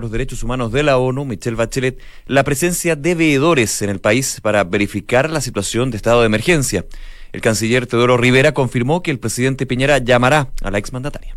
los Derechos Humanos de la ONU, Michelle Bachelet, la presencia de veedores en el país para verificar la situación de estado de emergencia. El canciller Teodoro Rivera confirmó que el presidente Piñera llamará a la exmandataria.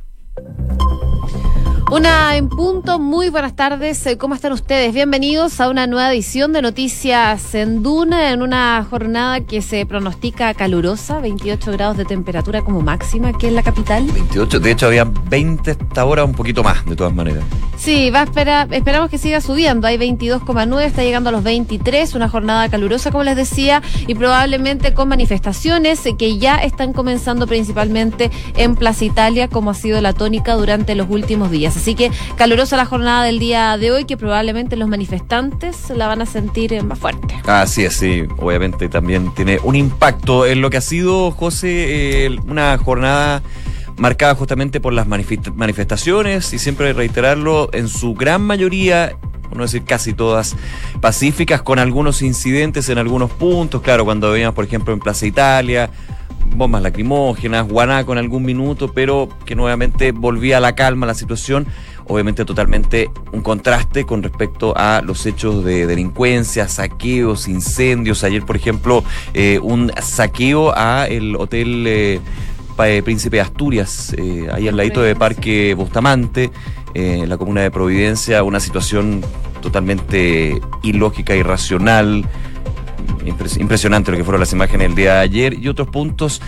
Una en punto, muy buenas tardes. Eh, ¿Cómo están ustedes? Bienvenidos a una nueva edición de Noticias en Duna, en una jornada que se pronostica calurosa, 28 grados de temperatura como máxima aquí en la capital. 28, de hecho había 20 hasta ahora, un poquito más, de todas maneras. Sí, va a esperar, esperamos que siga subiendo. Hay 22,9, está llegando a los 23, una jornada calurosa, como les decía, y probablemente con manifestaciones que ya están comenzando principalmente en Plaza Italia, como ha sido la tónica durante los últimos días. Así que calurosa la jornada del día de hoy, que probablemente los manifestantes la van a sentir más fuerte. Así es, sí. Obviamente también tiene un impacto en lo que ha sido, José, eh, una jornada marcada justamente por las manifestaciones y siempre reiterarlo, en su gran mayoría no decir casi todas pacíficas, con algunos incidentes en algunos puntos, claro, cuando veíamos, por ejemplo, en Plaza Italia, bombas lacrimógenas, guanaco en algún minuto, pero que nuevamente volvía a la calma la situación. Obviamente totalmente un contraste con respecto a los hechos de delincuencia, saqueos, incendios. Ayer, por ejemplo, eh, un saqueo a el hotel eh, Príncipe de Asturias, eh, ahí al ladito de Parque Bustamante, en la comuna de Providencia, una situación totalmente ilógica, irracional impresionante lo que fueron las imágenes del día de ayer y otros puntos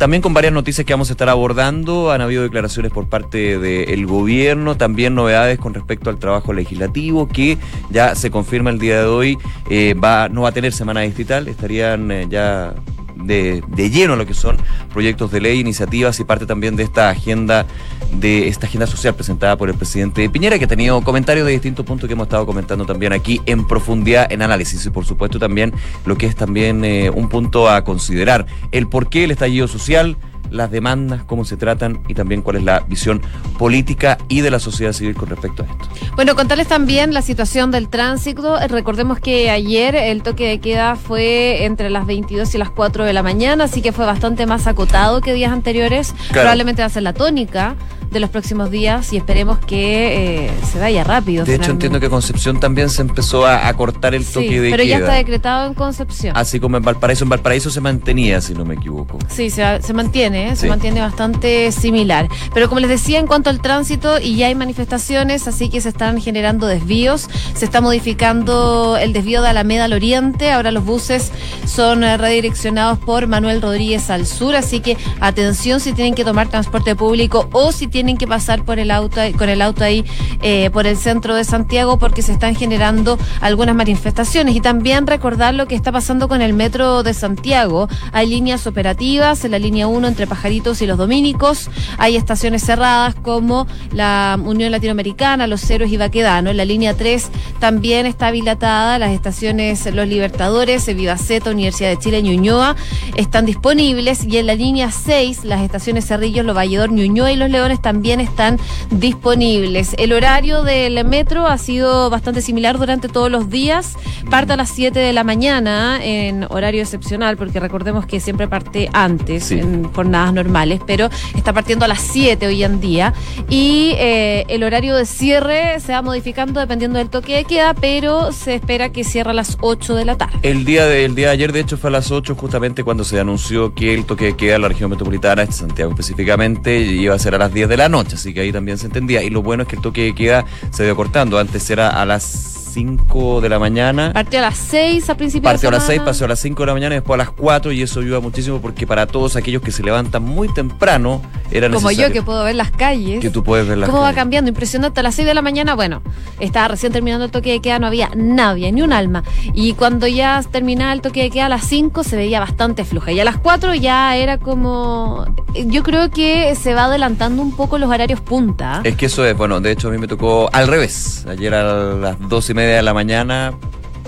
también con varias noticias que vamos a estar abordando. Han habido declaraciones por parte del gobierno, también novedades con respecto al trabajo legislativo que ya se confirma el día de hoy. Eh, va, no va a tener semana digital, estarían eh, ya de, de, lleno lo que son proyectos de ley, iniciativas y parte también de esta agenda de esta agenda social presentada por el presidente Piñera, que ha tenido comentarios de distintos puntos que hemos estado comentando también aquí en profundidad, en análisis y por supuesto también lo que es también eh, un punto a considerar, el por qué el estallido social, las demandas, cómo se tratan y también cuál es la visión política y de la sociedad civil con respecto a esto. Bueno, contarles también la situación del tránsito. Recordemos que ayer el toque de queda fue entre las 22 y las 4 de la mañana, así que fue bastante más acotado que días anteriores. Probablemente va a ser la tónica de los próximos días y esperemos que eh, se vaya rápido. De hecho, entiendo que Concepción también se empezó a, cortar el toque de queda. Pero ya está decretado en Concepción. Así como en Valparaíso. En Valparaíso se mantenía, si no me equivoco. Sí, se, se mantiene, ¿eh? se mantiene bastante similar. Pero como les decía, en cuanto al tránsito, y ya hay manifestaciones, así que se están generando desvíos. Se está modificando el desvío de Alameda al oriente. Ahora los buses son eh, redireccionados por Manuel Rodríguez al sur, así que atención si tienen que tomar transporte público o si tienen tienen que pasar por el auto, con el auto ahí eh, por el centro de Santiago porque se están generando algunas manifestaciones. Y también recordar lo que está pasando con el metro de Santiago. Hay líneas operativas en la línea 1 entre Pajaritos y los Dominicos. Hay estaciones cerradas como la Unión Latinoamericana, Los Ceros y Baquedano. En la línea 3 también está habilitada las estaciones Los Libertadores, Vivaceta, Universidad de Chile, Ñuñoa están disponibles. Y en la línea 6 las estaciones Cerrillos, Los Valledor, Ñuñoa y Los Leones también están disponibles. El horario del metro ha sido bastante similar durante todos los días. Parte a las 7 de la mañana en horario excepcional, porque recordemos que siempre parte antes en jornadas normales, pero está partiendo a las 7 hoy en día. Y eh, el horario de cierre se va modificando dependiendo del toque de queda, pero se espera que cierre a las 8 de la tarde. El día de, día de ayer, de hecho, fue a las 8 justamente cuando se anunció que el toque de queda en la región metropolitana, Santiago específicamente, iba a ser a las 10 de la noche, así que ahí también se entendía. Y lo bueno es que el toque de queda se dio cortando. Antes era a las 5 de la mañana. Partió a las 6 a principios Partió a las 6, pasó a las 5 de la mañana y después a las 4 y eso ayuda muchísimo porque para todos aquellos que se levantan muy temprano era Como yo que puedo ver las calles. Que tú puedes ver las ¿Cómo va cambiando? Impresionante. A las 6 de la mañana, bueno, estaba recién terminando el toque de queda, no había nadie, ni un alma. Y cuando ya terminaba el toque de queda a las 5 se veía bastante fluja. Y a las 4 ya era como... Yo creo que se va adelantando un poco los horarios punta. Es que eso es, bueno, de hecho a mí me tocó al revés. Ayer a las 2 y media de la mañana,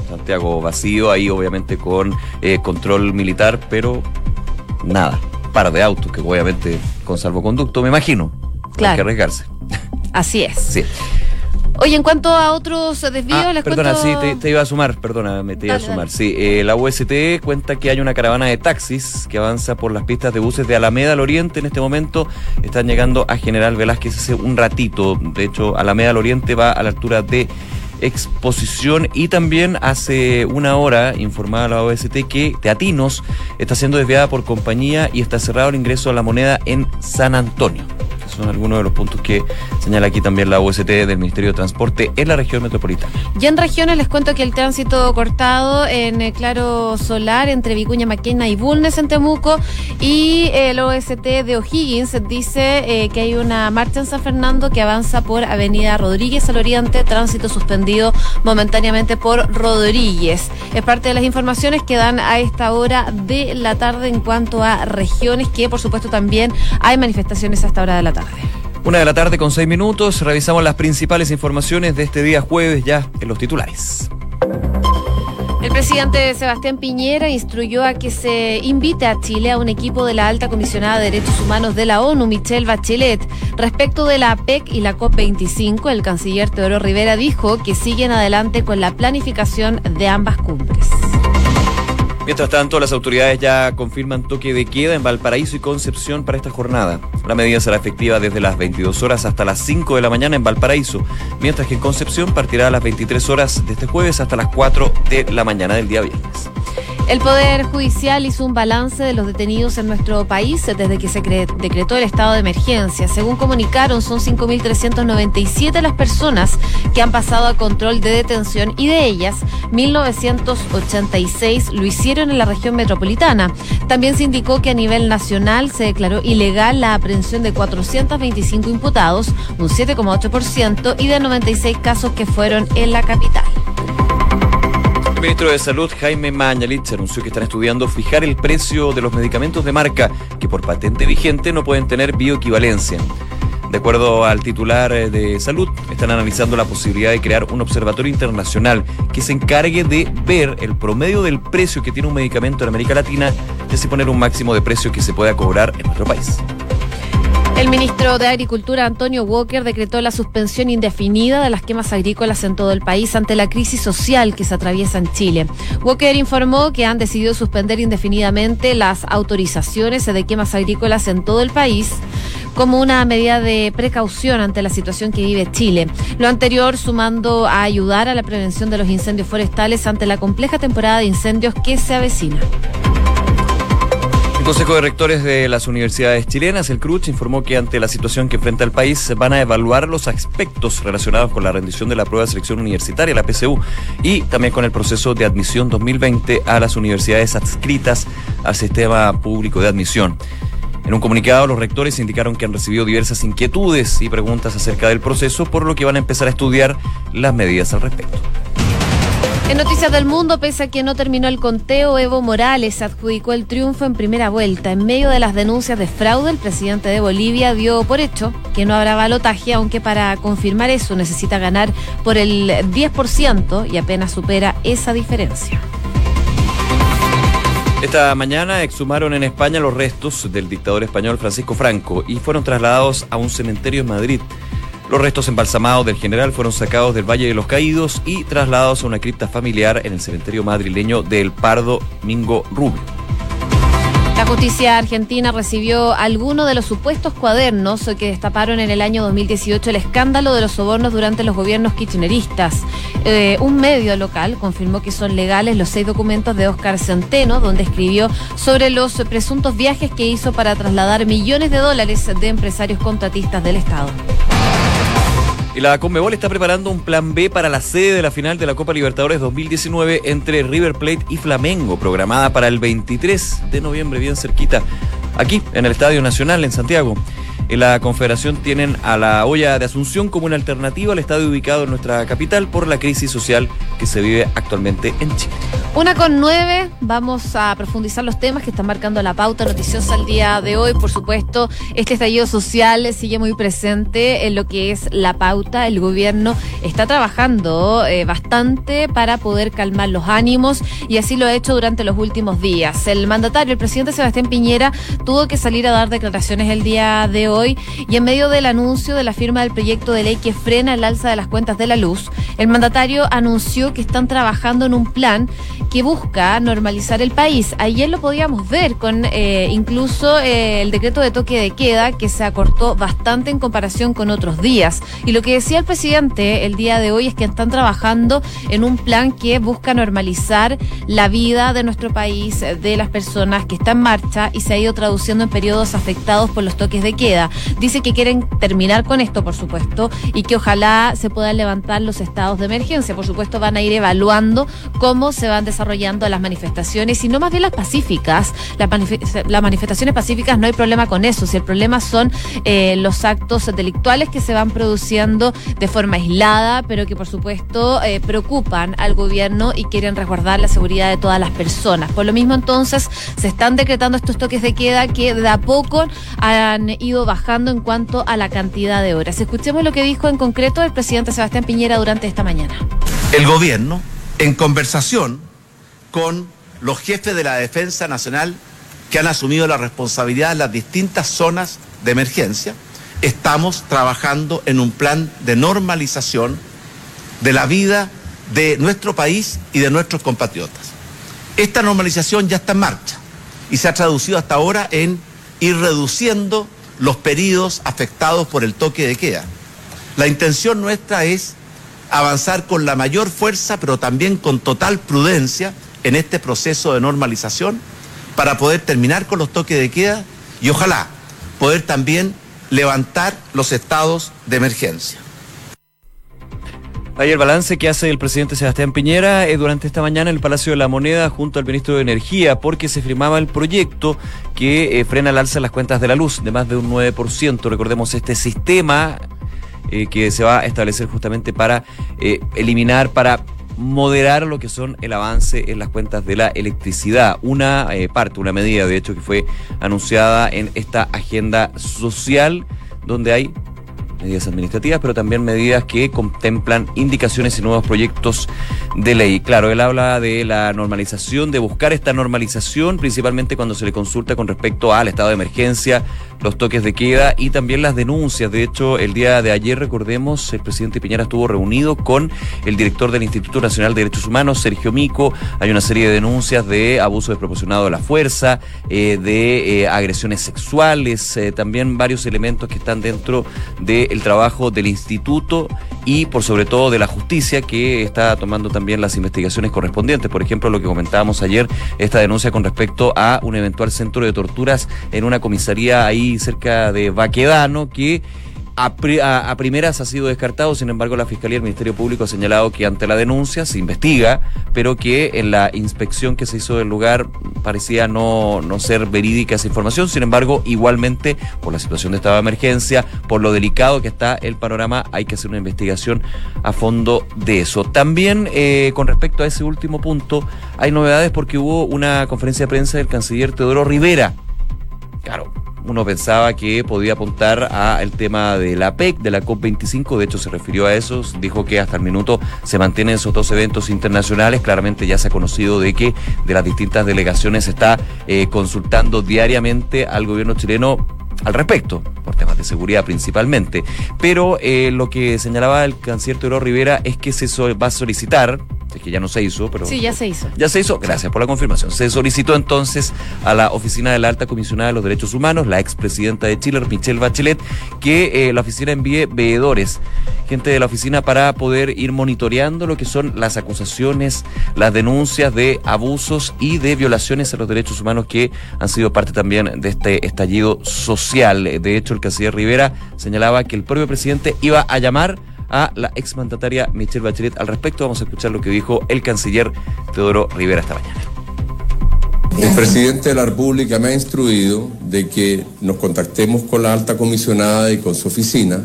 Santiago vacío, ahí obviamente con eh, control militar, pero nada, par de autos que obviamente con salvoconducto, me imagino. Claro. Hay que arriesgarse. Así es. Sí. Oye, en cuanto a otros desvíos, ah, les perdona, cuento... sí, te, iba a sumar, perdona, me te iba a sumar. Sí, eh, la UST cuenta que hay una caravana de taxis que avanza por las pistas de buses de Alameda al Oriente en este momento. Están llegando a General Velázquez hace un ratito. De hecho, Alameda al Oriente va a la altura de exposición y también hace una hora informaba la OST que Teatinos está siendo desviada por compañía y está cerrado el ingreso a la moneda en San Antonio son algunos de los puntos que señala aquí también la UST del Ministerio de Transporte en la región metropolitana. Ya en regiones les cuento que el tránsito cortado en eh, Claro Solar entre Vicuña Maquena y Bulnes en Temuco y el OST de O'Higgins dice eh, que hay una marcha en San Fernando que avanza por Avenida Rodríguez al oriente, tránsito suspendido momentáneamente por Rodríguez. Es parte de las informaciones que dan a esta hora de la tarde en cuanto a regiones que por supuesto también hay manifestaciones a esta hora de la tarde. Una de la tarde con seis minutos, revisamos las principales informaciones de este día jueves ya en los titulares. El presidente Sebastián Piñera instruyó a que se invite a Chile a un equipo de la alta comisionada de derechos humanos de la ONU, Michelle Bachelet. Respecto de la APEC y la COP25, el canciller Teodoro Rivera dijo que siguen adelante con la planificación de ambas cumbres. Mientras tanto, las autoridades ya confirman toque de queda en Valparaíso y Concepción para esta jornada. La medida será efectiva desde las 22 horas hasta las 5 de la mañana en Valparaíso, mientras que en Concepción partirá a las 23 horas de este jueves hasta las 4 de la mañana del día viernes. El Poder Judicial hizo un balance de los detenidos en nuestro país desde que se decretó el estado de emergencia. Según comunicaron, son 5.397 las personas que han pasado a control de detención y de ellas, 1.986 lo hicieron en la región metropolitana. También se indicó que a nivel nacional se declaró ilegal la aprehensión de 425 imputados, un 7,8%, y de 96 casos que fueron en la capital. El ministro de Salud, Jaime Mañalich, anunció que están estudiando fijar el precio de los medicamentos de marca que por patente vigente no pueden tener bioequivalencia. De acuerdo al titular eh, de salud, están analizando la posibilidad de crear un observatorio internacional que se encargue de ver el promedio del precio que tiene un medicamento en América Latina y así poner un máximo de precio que se pueda cobrar en nuestro país. El ministro de Agricultura, Antonio Walker, decretó la suspensión indefinida de las quemas agrícolas en todo el país ante la crisis social que se atraviesa en Chile. Walker informó que han decidido suspender indefinidamente las autorizaciones de quemas agrícolas en todo el país como una medida de precaución ante la situación que vive Chile. Lo anterior sumando a ayudar a la prevención de los incendios forestales ante la compleja temporada de incendios que se avecina. El Consejo de Rectores de las Universidades Chilenas, el CRUCH, informó que ante la situación que enfrenta el país van a evaluar los aspectos relacionados con la rendición de la prueba de selección universitaria, la PSU, y también con el proceso de admisión 2020 a las universidades adscritas al sistema público de admisión. En un comunicado, los rectores indicaron que han recibido diversas inquietudes y preguntas acerca del proceso, por lo que van a empezar a estudiar las medidas al respecto. En Noticias del Mundo, pese a que no terminó el conteo, Evo Morales adjudicó el triunfo en primera vuelta. En medio de las denuncias de fraude, el presidente de Bolivia dio por hecho que no habrá balotaje, aunque para confirmar eso necesita ganar por el 10% y apenas supera esa diferencia. Esta mañana exhumaron en España los restos del dictador español Francisco Franco y fueron trasladados a un cementerio en Madrid. Los restos embalsamados del general fueron sacados del Valle de los Caídos y trasladados a una cripta familiar en el cementerio madrileño del Pardo Mingo Rubio. La justicia argentina recibió algunos de los supuestos cuadernos que destaparon en el año 2018 el escándalo de los sobornos durante los gobiernos kirchneristas. Eh, un medio local confirmó que son legales los seis documentos de Oscar Centeno, donde escribió sobre los presuntos viajes que hizo para trasladar millones de dólares de empresarios contratistas del Estado. Y la Conmebol está preparando un plan B para la sede de la final de la Copa Libertadores 2019 entre River Plate y Flamengo, programada para el 23 de noviembre, bien cerquita, aquí en el Estadio Nacional en Santiago. La Confederación tienen a la olla de Asunción como una alternativa al estadio ubicado en nuestra capital por la crisis social que se vive actualmente en Chile. Una con nueve, vamos a profundizar los temas que están marcando la pauta noticiosa el día de hoy. Por supuesto, este estallido social sigue muy presente en lo que es la pauta. El gobierno está trabajando eh, bastante para poder calmar los ánimos y así lo ha hecho durante los últimos días. El mandatario, el presidente Sebastián Piñera, tuvo que salir a dar declaraciones el día de hoy y en medio del anuncio de la firma del proyecto de ley que frena el alza de las cuentas de la luz, el mandatario anunció que están trabajando en un plan que busca normalizar el país. Ayer lo podíamos ver con eh, incluso eh, el decreto de toque de queda que se acortó bastante en comparación con otros días. Y lo que decía el presidente el día de hoy es que están trabajando en un plan que busca normalizar la vida de nuestro país, de las personas que está en marcha y se ha ido traduciendo en periodos afectados por los toques de queda. Dice que quieren terminar con esto, por supuesto, y que ojalá se puedan levantar los estados de emergencia. Por supuesto, van a ir evaluando cómo se van desarrollando las manifestaciones y no más bien las pacíficas. Las, manifestaciones pacíficas no hay problema con eso. Si el problema son eh, los actos delictuales que se van produciendo de forma aislada, pero que por supuesto eh, preocupan al gobierno y quieren resguardar la seguridad de todas las personas. Por lo mismo, entonces, se están decretando estos toques de queda que de a poco han ido bajando en cuanto a la cantidad de horas. Escuchemos lo que dijo en concreto el presidente Sebastián Piñera durante esta mañana. El gobierno, en conversación con los jefes de la Defensa Nacional que han asumido la responsabilidad en las distintas zonas de emergencia, estamos trabajando en un plan de normalización de la vida de nuestro país y de nuestros compatriotas. Esta normalización ya está en marcha y se ha traducido hasta ahora en ir reduciendo los periodos afectados por el toque de queda. La intención nuestra es avanzar con la mayor fuerza, pero también con total prudencia en este proceso de normalización para poder terminar con los toques de queda y ojalá poder también levantar los estados de emergencia. Hay el balance que hace el presidente Sebastián Piñera eh, durante esta mañana en el Palacio de la Moneda junto al ministro de Energía porque se firmaba el proyecto que eh, frena el alza de las cuentas de la luz de más de un 9%. Recordemos este sistema eh, que se va a establecer justamente para eliminar, para moderar lo que son el avance en las cuentas de la electricidad. Una parte, una medida de hecho que fue anunciada en esta agenda social donde hay medidas administrativas, pero también medidas que contemplan indicaciones y nuevos proyectos de ley. Claro, él habla de la normalización, de buscar esta normalización, principalmente cuando se le consulta con respecto al estado de emergencia, los toques de queda y también las denuncias. De hecho, el día de ayer, recordemos, el presidente Piñera estuvo reunido con el director del Instituto Nacional de Derechos Humanos, Sergio Mico. Hay una serie de denuncias de abuso desproporcionado de la fuerza, eh, de eh, agresiones sexuales, eh, también varios elementos que están dentro del trabajo del instituto y por sobre todo de la justicia que está tomando también las investigaciones correspondientes. Por ejemplo, lo que comentábamos ayer, esta denuncia con respecto a un eventual centro de torturas en una comisaría ahí cerca de Baquedano que a, primeras ha sido descartado, sin embargo la Fiscalía y el Ministerio Público ha señalado que ante la denuncia se investiga, pero que en la inspección que se hizo del lugar parecía no, no ser verídica esa información, sin embargo igualmente por la situación de estado de emergencia, por lo delicado que está el panorama, hay que hacer una investigación a fondo de eso. También eh, con respecto a ese último punto, hay novedades porque hubo una conferencia de prensa del canciller Teodoro Rivera. Claro, uno pensaba que podía apuntar al tema de la PEC, de la COP25, de hecho se refirió a eso, dijo que hasta el minuto se mantienen esos dos eventos internacionales, claramente ya se ha conocido de que de las distintas delegaciones se está eh, consultando diariamente al gobierno chileno al respecto, por temas de seguridad principalmente. Pero eh, lo que señalaba el canciller Teodoro Rivera es que se va a solicitar es que ya no se hizo, pero... Sí, ya se hizo. Ya se hizo, gracias por la confirmación. Se solicitó entonces a la oficina de la alta comisionada de los derechos humanos, la expresidenta de Chile, Michelle Bachelet, que eh, la oficina envíe veedores, gente de la oficina, para poder ir monitoreando lo que son las acusaciones, las denuncias de abusos y de violaciones a los derechos humanos que han sido parte también de este estallido social. De hecho, el canciller Rivera señalaba que el propio presidente iba a llamar a la exmandataria Michelle Bachelet al respecto. Vamos a escuchar lo que dijo el canciller Teodoro Rivera esta mañana. El presidente de la República me ha instruido de que nos contactemos con la alta comisionada y con su oficina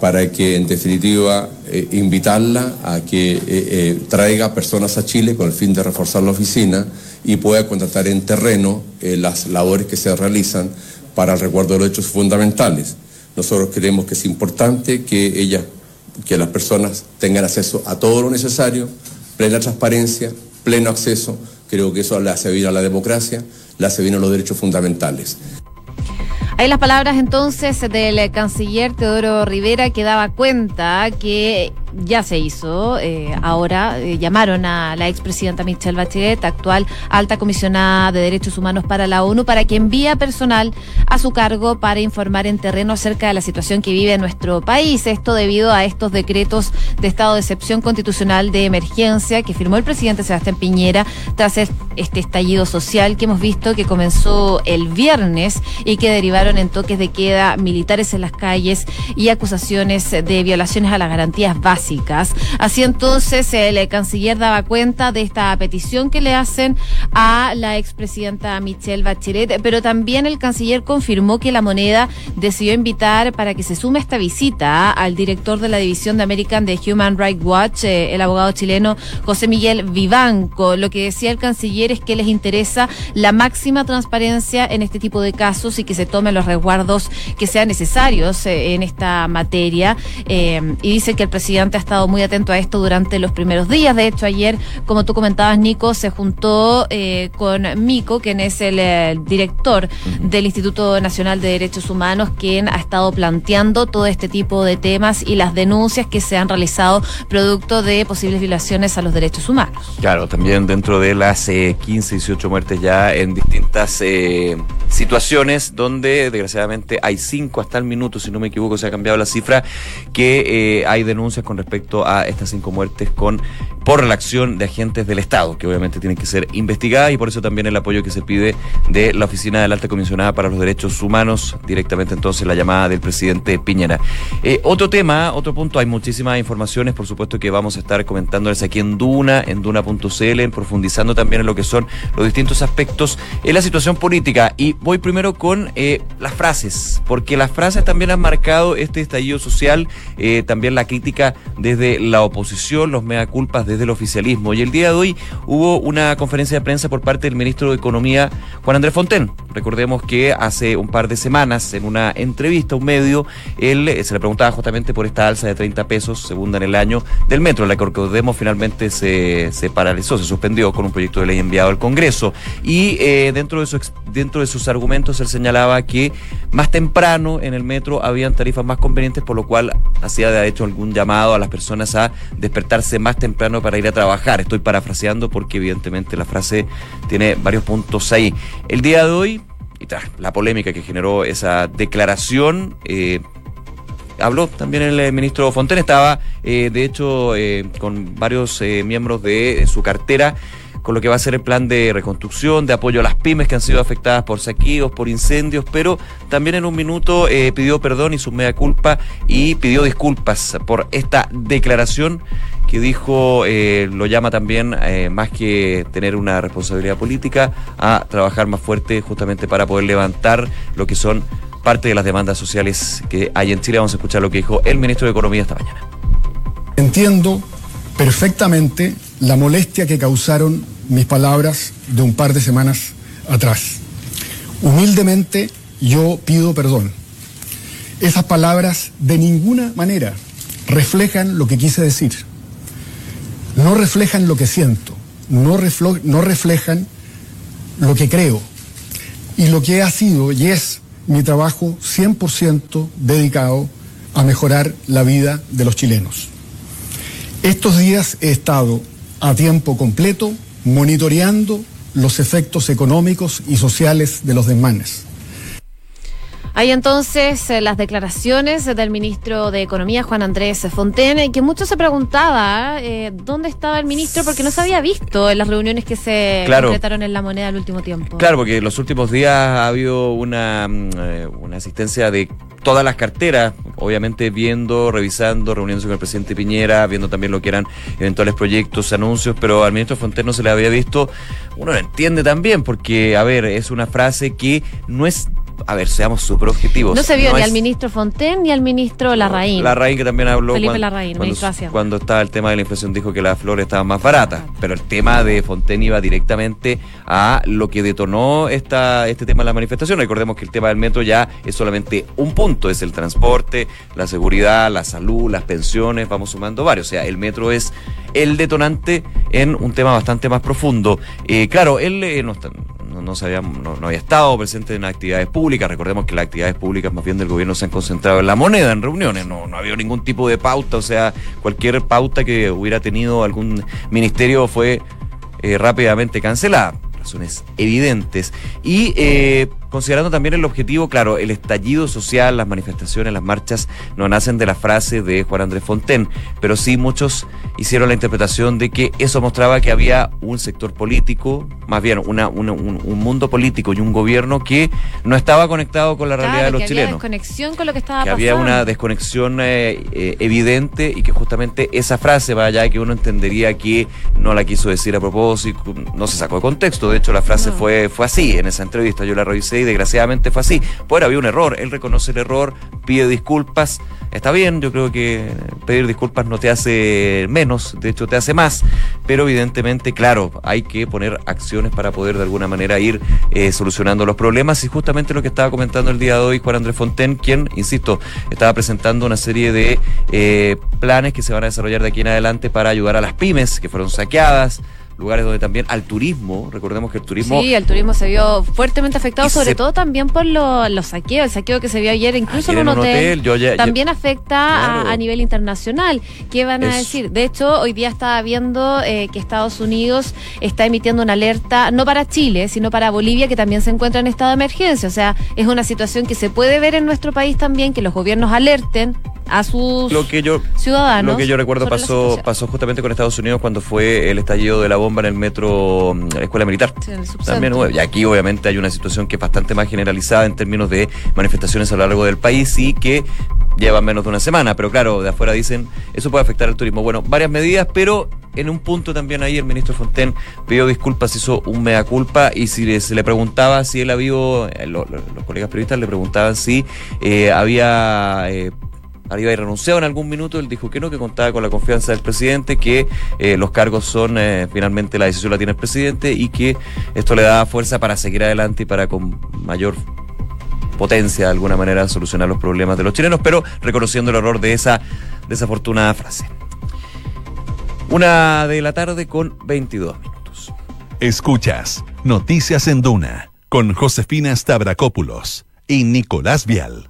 para que en definitiva eh, invitarla a que eh, eh, traiga personas a Chile con el fin de reforzar la oficina y pueda contratar en terreno las labores que se realizan para el resguardo de los derechos fundamentales. Nosotros creemos que es importante que ella que las personas tengan acceso a todo lo necesario, plena transparencia, pleno acceso. Creo que eso le hace bien a la democracia, le hace bien a los derechos fundamentales. Hay las palabras entonces del canciller Teodoro Rivera que daba cuenta que ya se hizo. Eh, ahora eh, llamaron a la expresidenta Michelle Bachelet, actual alta comisionada de Derechos Humanos para la ONU, para que envíe personal a su cargo para informar en terreno acerca de la situación que vive nuestro país. Esto debido a estos decretos de estado de excepción constitucional de emergencia que firmó el presidente Sebastián Piñera tras este estallido social que hemos visto que comenzó el viernes y que derivaron en toques de queda militares en las calles y acusaciones de violaciones a las garantías básicas Así entonces el canciller daba cuenta de esta petición que le hacen a la expresidenta Michelle Bachelet, pero también el canciller confirmó que la moneda decidió invitar para que se sume esta visita al director de la división de American de Human Rights Watch, eh, el abogado chileno José Miguel Vivanco. Lo que decía el canciller es que les interesa la máxima transparencia en este tipo de casos y que se tomen los resguardos que sean necesarios eh, en esta materia. Eh, y dice que el presidente ha estado muy atento a esto durante los primeros días. De hecho, ayer, como tú comentabas, Nico, se juntó eh, con Mico, quien es el director del Instituto Nacional de Derechos Humanos, quien ha estado planteando todo este tipo de temas y las denuncias que se han realizado producto de posibles violaciones a los derechos humanos. Claro, también dentro de las 15, eh, 18 muertes ya en distintas situaciones donde desgraciadamente hay cinco hasta el minuto, si no me equivoco, se ha cambiado la cifra, que hay denuncias con respecto a estas cinco muertes con por la acción de agentes del Estado, que obviamente tienen que ser investigadas y por eso también el apoyo que se pide de la Oficina de la Alta Comisionada para los Derechos Humanos, directamente entonces la llamada del presidente Piñera. Eh, otro tema, otro punto, hay muchísimas informaciones, por supuesto que vamos a estar comentándoles aquí en Duna, en Duna.cl, profundizando también en lo que son los distintos aspectos en la situación política. Y voy primero con eh, las frases, porque las frases también han marcado este estallido social, eh, también la crítica desde la oposición, los mea culpas de del oficialismo. Y el día de hoy hubo una conferencia de prensa por parte del ministro de Economía, Juan Andrés Fonten. Recordemos que hace un par de semanas, en una entrevista a un medio, él eh, se le preguntaba justamente por esta alza de 30 pesos, segunda en el año, del metro. La que recordemos finalmente se, se paralizó, se suspendió con un proyecto de ley enviado al Congreso. Y eh, dentro, de su, dentro de sus argumentos, él señalaba que más temprano en el metro habían tarifas más convenientes, por lo cual hacía de hecho algún llamado a las personas a despertarse más temprano para ir a trabajar. Estoy parafraseando porque evidentemente la frase tiene varios puntos ahí. El día de hoy, y tras la polémica que generó esa declaración, eh, habló también el eh, ministro Fonten, estaba eh, de hecho con varios miembros de su cartera con lo que va a ser el plan de reconstrucción, de apoyo a las pymes que han sido afectadas por saqueos, por incendios, pero también en un minuto pidió perdón y su mea culpa y pidió disculpas por esta declaración que dijo, eh, lo llama también, eh, más que tener una responsabilidad política, a trabajar más fuerte justamente para poder levantar lo que son parte de las demandas sociales que hay en Chile. Vamos a escuchar lo que dijo el ministro de Economía esta mañana. Entiendo perfectamente la molestia que causaron mis palabras de un par de semanas atrás. Humildemente yo pido perdón. Esas palabras de ninguna manera reflejan lo que quise decir no reflejan lo que siento, no, no reflejan lo que creo y lo que ha sido y es mi trabajo 100% dedicado a mejorar la vida de los chilenos. Estos días he estado a tiempo completo monitoreando los efectos económicos y sociales de los desmanes hay entonces eh, las declaraciones del ministro de Economía, Juan Andrés Fontaine, que mucho se preguntaba eh, dónde estaba el ministro porque no se había visto en las reuniones que se claro. en la moneda el último tiempo. Claro, porque en los últimos días ha habido una, mm, eh, una asistencia de todas las carteras, obviamente viendo, revisando, reuniéndose con el presidente Piñera, viendo también lo que eran eventuales proyectos, anuncios, pero al ministro Fontaine no se le había visto. Uno lo entiende también, porque, a ver, es una frase que no es a ver, seamos súper objetivos. No se vio ni al ministro Fonten ni al ministro Larraín. Larraín que también habló Felipe cuando, Larraín, cuando, cuando, estaba el tema de la inflación dijo que las flores estaban más baratas, pero el tema de Fonten iba directamente a lo que detonó esta, este tema de la manifestación. Recordemos que el tema del metro ya es solamente un punto, es el transporte, la seguridad, la salud, las pensiones, vamos sumando varios. O sea, el metro es el detonante en un tema bastante más profundo. Eh, claro, él eh, no está no, no, había, no, había estado presente en actividades públicas. Recordemos que las actividades públicas más bien del gobierno se han concentrado en la moneda, en reuniones. No, no había ningún tipo de pauta, o sea, cualquier pauta que hubiera tenido algún ministerio fue eh, rápidamente cancelada. Razones evidentes. Y eh, considerando también el objetivo, claro, el estallido social, las manifestaciones, las marchas, no nacen de la frase de Juan Andrés Fonten, pero sí muchos hicieron la interpretación de que eso mostraba que había un sector político, más bien una, un, mundo político y un gobierno que no estaba conectado con la realidad de los que chilenos. Había desconexión con lo que estaba que pasando. había una desconexión eh, eh, evidente y que justamente esa frase, vaya allá que uno entendería que no la quiso decir a propósito, no se sacó de contexto. De hecho, la frase fue, fue así en esa entrevista. Yo la revisé y desgraciadamente fue así. Pues había un error. Él reconoce el error, pide disculpas está bien, yo creo que pedir disculpas no te hace menos, de hecho te hace más, pero evidentemente, claro, hay que poner acciones para poder de alguna manera ir eh, solucionando los problemas y justamente lo que estaba comentando el día de hoy Juan Andrés Fonten, quien, insisto, estaba presentando una serie de eh, planes que se van a desarrollar de aquí en adelante para ayudar a las pymes que fueron saqueadas, lugares donde también al turismo, recordemos que el turismo... Sí, el turismo se vio fuertemente afectado, sobre todo también por los saqueos, el saqueo que se vio ayer, incluso en un hotel, también afecta a, nivel internacional. ¿Qué van a decir? De hecho, hoy día estaba viendo eh, que Estados Unidos está emitiendo una alerta, no para Chile, sino para Bolivia, que también se encuentra en estado de emergencia. O sea, es una situación que se puede ver en nuestro país también, que los gobiernos alerten a sus lo que yo, ciudadanos. Lo que yo recuerdo pasó, pasó justamente con Estados Unidos cuando fue el estallido de la bomba en el metro, mm, la escuela militar. También, y aquí obviamente hay una situación que es bastante más generalizada en términos de manifestaciones a lo largo del país y que llevan menos de una semana. Pero claro, de afuera dicen, eso puede afectar al turismo. Bueno, varias medidas, pero en un punto también ahí el ministro Fonten pidió disculpas, hizo un mea culpa y si se le preguntaba si él había, eh, los colegas periodistas le preguntaban si eh, había eh, había renunciado en algún minuto, él dijo que no, que contaba con la confianza del presidente, que eh, los cargos son, eh, finalmente la decisión la tiene el presidente y que esto le da fuerza para seguir adelante y para con mayor potencia de alguna manera solucionar los problemas de los chilenos, pero reconociendo el error de esa desafortunada frase. Una de la tarde con 22 minutos. Escuchas Noticias en Duna con Josefina Stavrakopoulos y Nicolás Vial.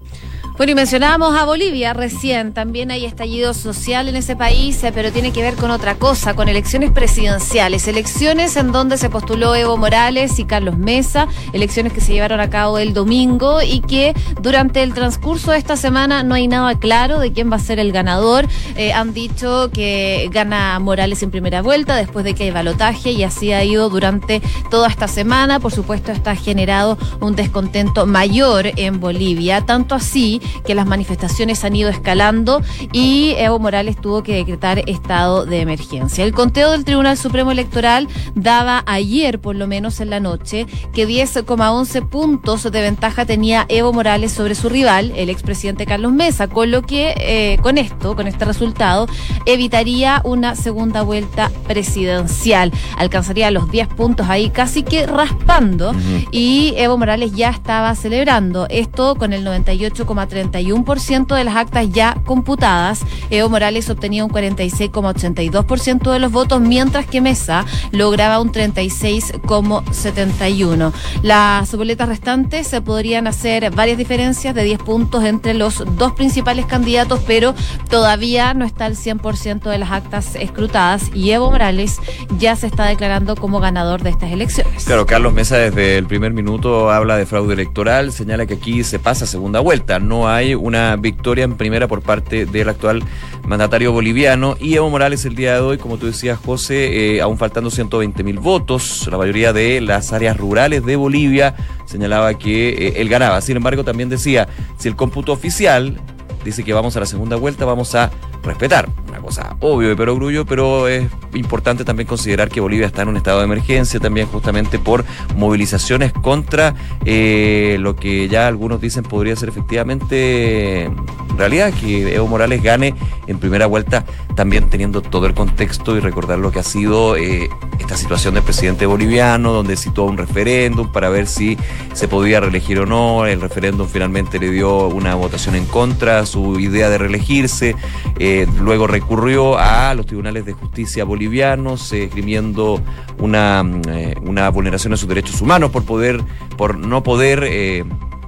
Bueno, y mencionábamos a Bolivia recién, también hay estallido social en ese país, eh, pero tiene que ver con otra cosa, con elecciones presidenciales, elecciones en donde se postuló Evo Morales y Carlos Mesa, elecciones que se llevaron a cabo el domingo y que durante el transcurso de esta semana no hay nada claro de quién va a ser el ganador. Eh, han dicho que gana Morales en primera vuelta después de que hay balotaje y así ha ido durante toda esta semana. Por supuesto, está generado un descontento mayor en Bolivia, tanto así que las manifestaciones han ido escalando y Evo Morales tuvo que decretar estado de emergencia. El conteo del Tribunal Supremo Electoral daba ayer, por lo menos en la noche, que 10,11 puntos de ventaja tenía Evo Morales sobre su rival, el expresidente Carlos Mesa, con lo que eh, con esto, con este resultado, evitaría una segunda vuelta presidencial. Alcanzaría los 10 puntos ahí casi que raspando y Evo Morales ya estaba celebrando esto con el 98,3 31% de las actas ya computadas. Evo Morales obtenía un 46,82% de los votos, mientras que Mesa lograba un 36,71%. Las boletas restantes se podrían hacer varias diferencias de 10 puntos entre los dos principales candidatos, pero todavía no está el 100% de las actas escrutadas y Evo Morales ya se está declarando como ganador de estas elecciones. Claro, Carlos Mesa desde el primer minuto habla de fraude electoral, señala que aquí se pasa segunda vuelta, no hay una victoria en primera por parte del actual mandatario boliviano y Evo Morales el día de hoy, como tú decías, José, eh, aún faltando 120 mil votos, la mayoría de las áreas rurales de Bolivia señalaba que eh, él ganaba. Sin embargo, también decía, si el cómputo oficial dice que vamos a la segunda vuelta, vamos a respetar. Una cosa obvio de perogrullo, pero es importante también considerar que Bolivia está en un estado de emergencia también justamente por movilizaciones contra eh, lo que ya algunos dicen podría ser efectivamente realidad que Evo Morales gane en primera vuelta, también teniendo todo el contexto y recordar lo que ha sido eh, esta situación del presidente boliviano, donde citó un referéndum para ver si se podía reelegir o no. El referéndum finalmente le dio una votación en contra, su idea de reelegirse. Eh, luego recurrió a los tribunales de justicia bolivianos, eh, esgrimiendo una, eh, una vulneración de sus derechos humanos por poder, por no poder eh,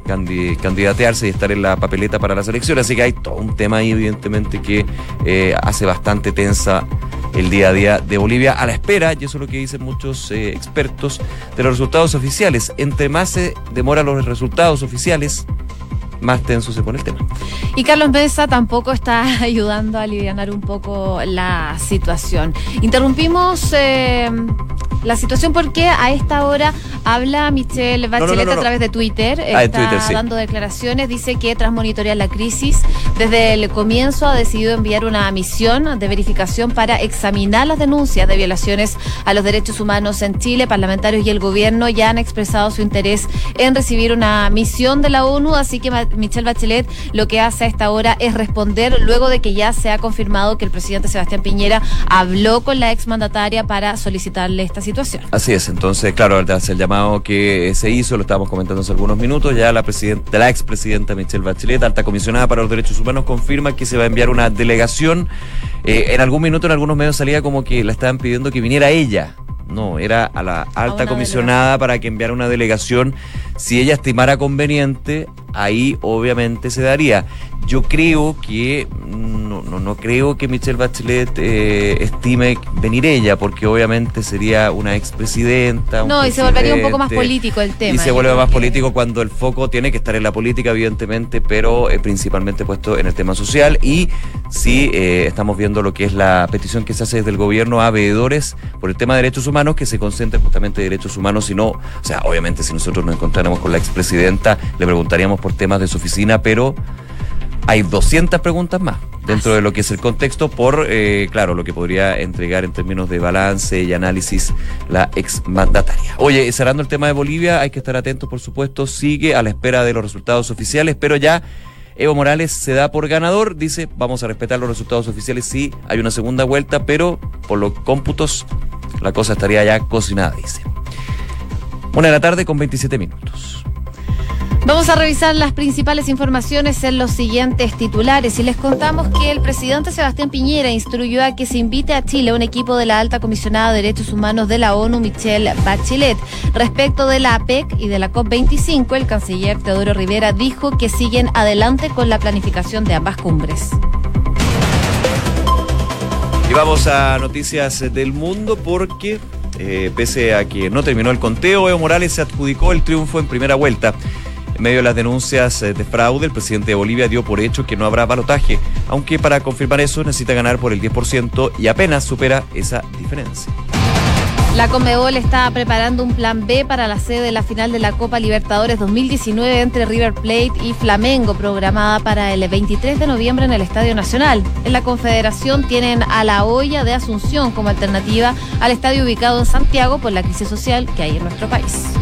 candi- candidatearse y estar en la papeleta para las elecciones. Así que hay todo un tema ahí, evidentemente, que eh, hace bastante tensa el día a día de Bolivia a la espera, y eso es lo que dicen muchos expertos, de los resultados oficiales. Entre más se demoran los resultados oficiales, más tenso se pone el tema. Y Carlos Mesa tampoco está ayudando a aliviar un poco la situación. Interrumpimos eh, la situación porque a esta hora habla Michelle no, Bachelet no, no. a través de Twitter. Ah, está Twitter, sí. dando declaraciones. Dice que tras monitorear la crisis, desde el comienzo ha decidido enviar una misión de verificación para examinar las denuncias de violaciones a los derechos humanos en Chile. Parlamentarios y el gobierno ya han expresado su interés en recibir una misión de la ONU, así que Michelle Bachelet lo que hace a esta hora es responder luego de que ya se ha confirmado que el presidente Sebastián Piñera habló con la exmandataria para solicitarle esta situación. Así es, entonces, claro, el llamado que se hizo, lo estábamos comentando hace algunos minutos, ya la presidenta, la expresidenta Michelle Bachelet, alta comisionada para los derechos humanos, confirma que se va a enviar una delegación. Eh, en algún minuto en algunos medios salía como que la estaban pidiendo que viniera ella. No, era a la alta comisionada para que enviara una delegación. Si ella estimara conveniente, ahí obviamente se daría. Yo creo que, no, no, no creo que Michelle Bachelet eh, estime venir ella, porque obviamente sería una expresidenta. un No, y se volvería un poco más político el tema. Y se vuelve más que- político cuando el foco tiene que estar en la política, evidentemente, pero eh, principalmente puesto en el tema social. Y sí, eh, estamos viendo lo que es la petición que se hace desde el gobierno a veedores por el tema de derechos humanos, que se concentren justamente en derechos humanos, si no, o sea, obviamente si nosotros nos encontráramos con la expresidenta, le preguntaríamos por temas de su oficina, pero hay 200 preguntas más dentro de lo que es el contexto por, eh, claro, lo que podría entregar en términos de balance y análisis la exmandataria. Oye, cerrando el tema de Bolivia, hay que estar atentos, por supuesto, sigue a la espera de los resultados oficiales, pero ya Evo Morales se da por ganador, dice, vamos a respetar los resultados oficiales, sí, hay una segunda vuelta, pero por los cómputos la cosa estaría ya cocinada, dice. Una de la tarde con 27 minutos. Vamos a revisar las principales informaciones en los siguientes titulares y les contamos que el presidente Sebastián Piñera instruyó a que se invite a Chile un equipo de la alta comisionada de derechos humanos de la ONU, Michelle Bachelet. Respecto de la APEC y de la COP25, el canciller Teodoro Rivera dijo que siguen adelante con la planificación de ambas cumbres. Y vamos a noticias del mundo porque, eh, pese a que no terminó el conteo, Evo Morales se adjudicó el triunfo en primera vuelta. Medio de las denuncias eh, de fraude, el presidente de Bolivia dio por hecho que no habrá balotaje, aunque para confirmar eso necesita ganar por el 10% y apenas supera esa diferencia. La Conmebol está preparando un plan B para la sede de la final de la Copa Libertadores 2019 entre River Plate y Flamengo, programada para el 23 de noviembre en el Estadio Nacional. En la Confederación tienen a la olla de Asunción como alternativa al estadio ubicado en Santiago por la crisis social que hay en nuestro país.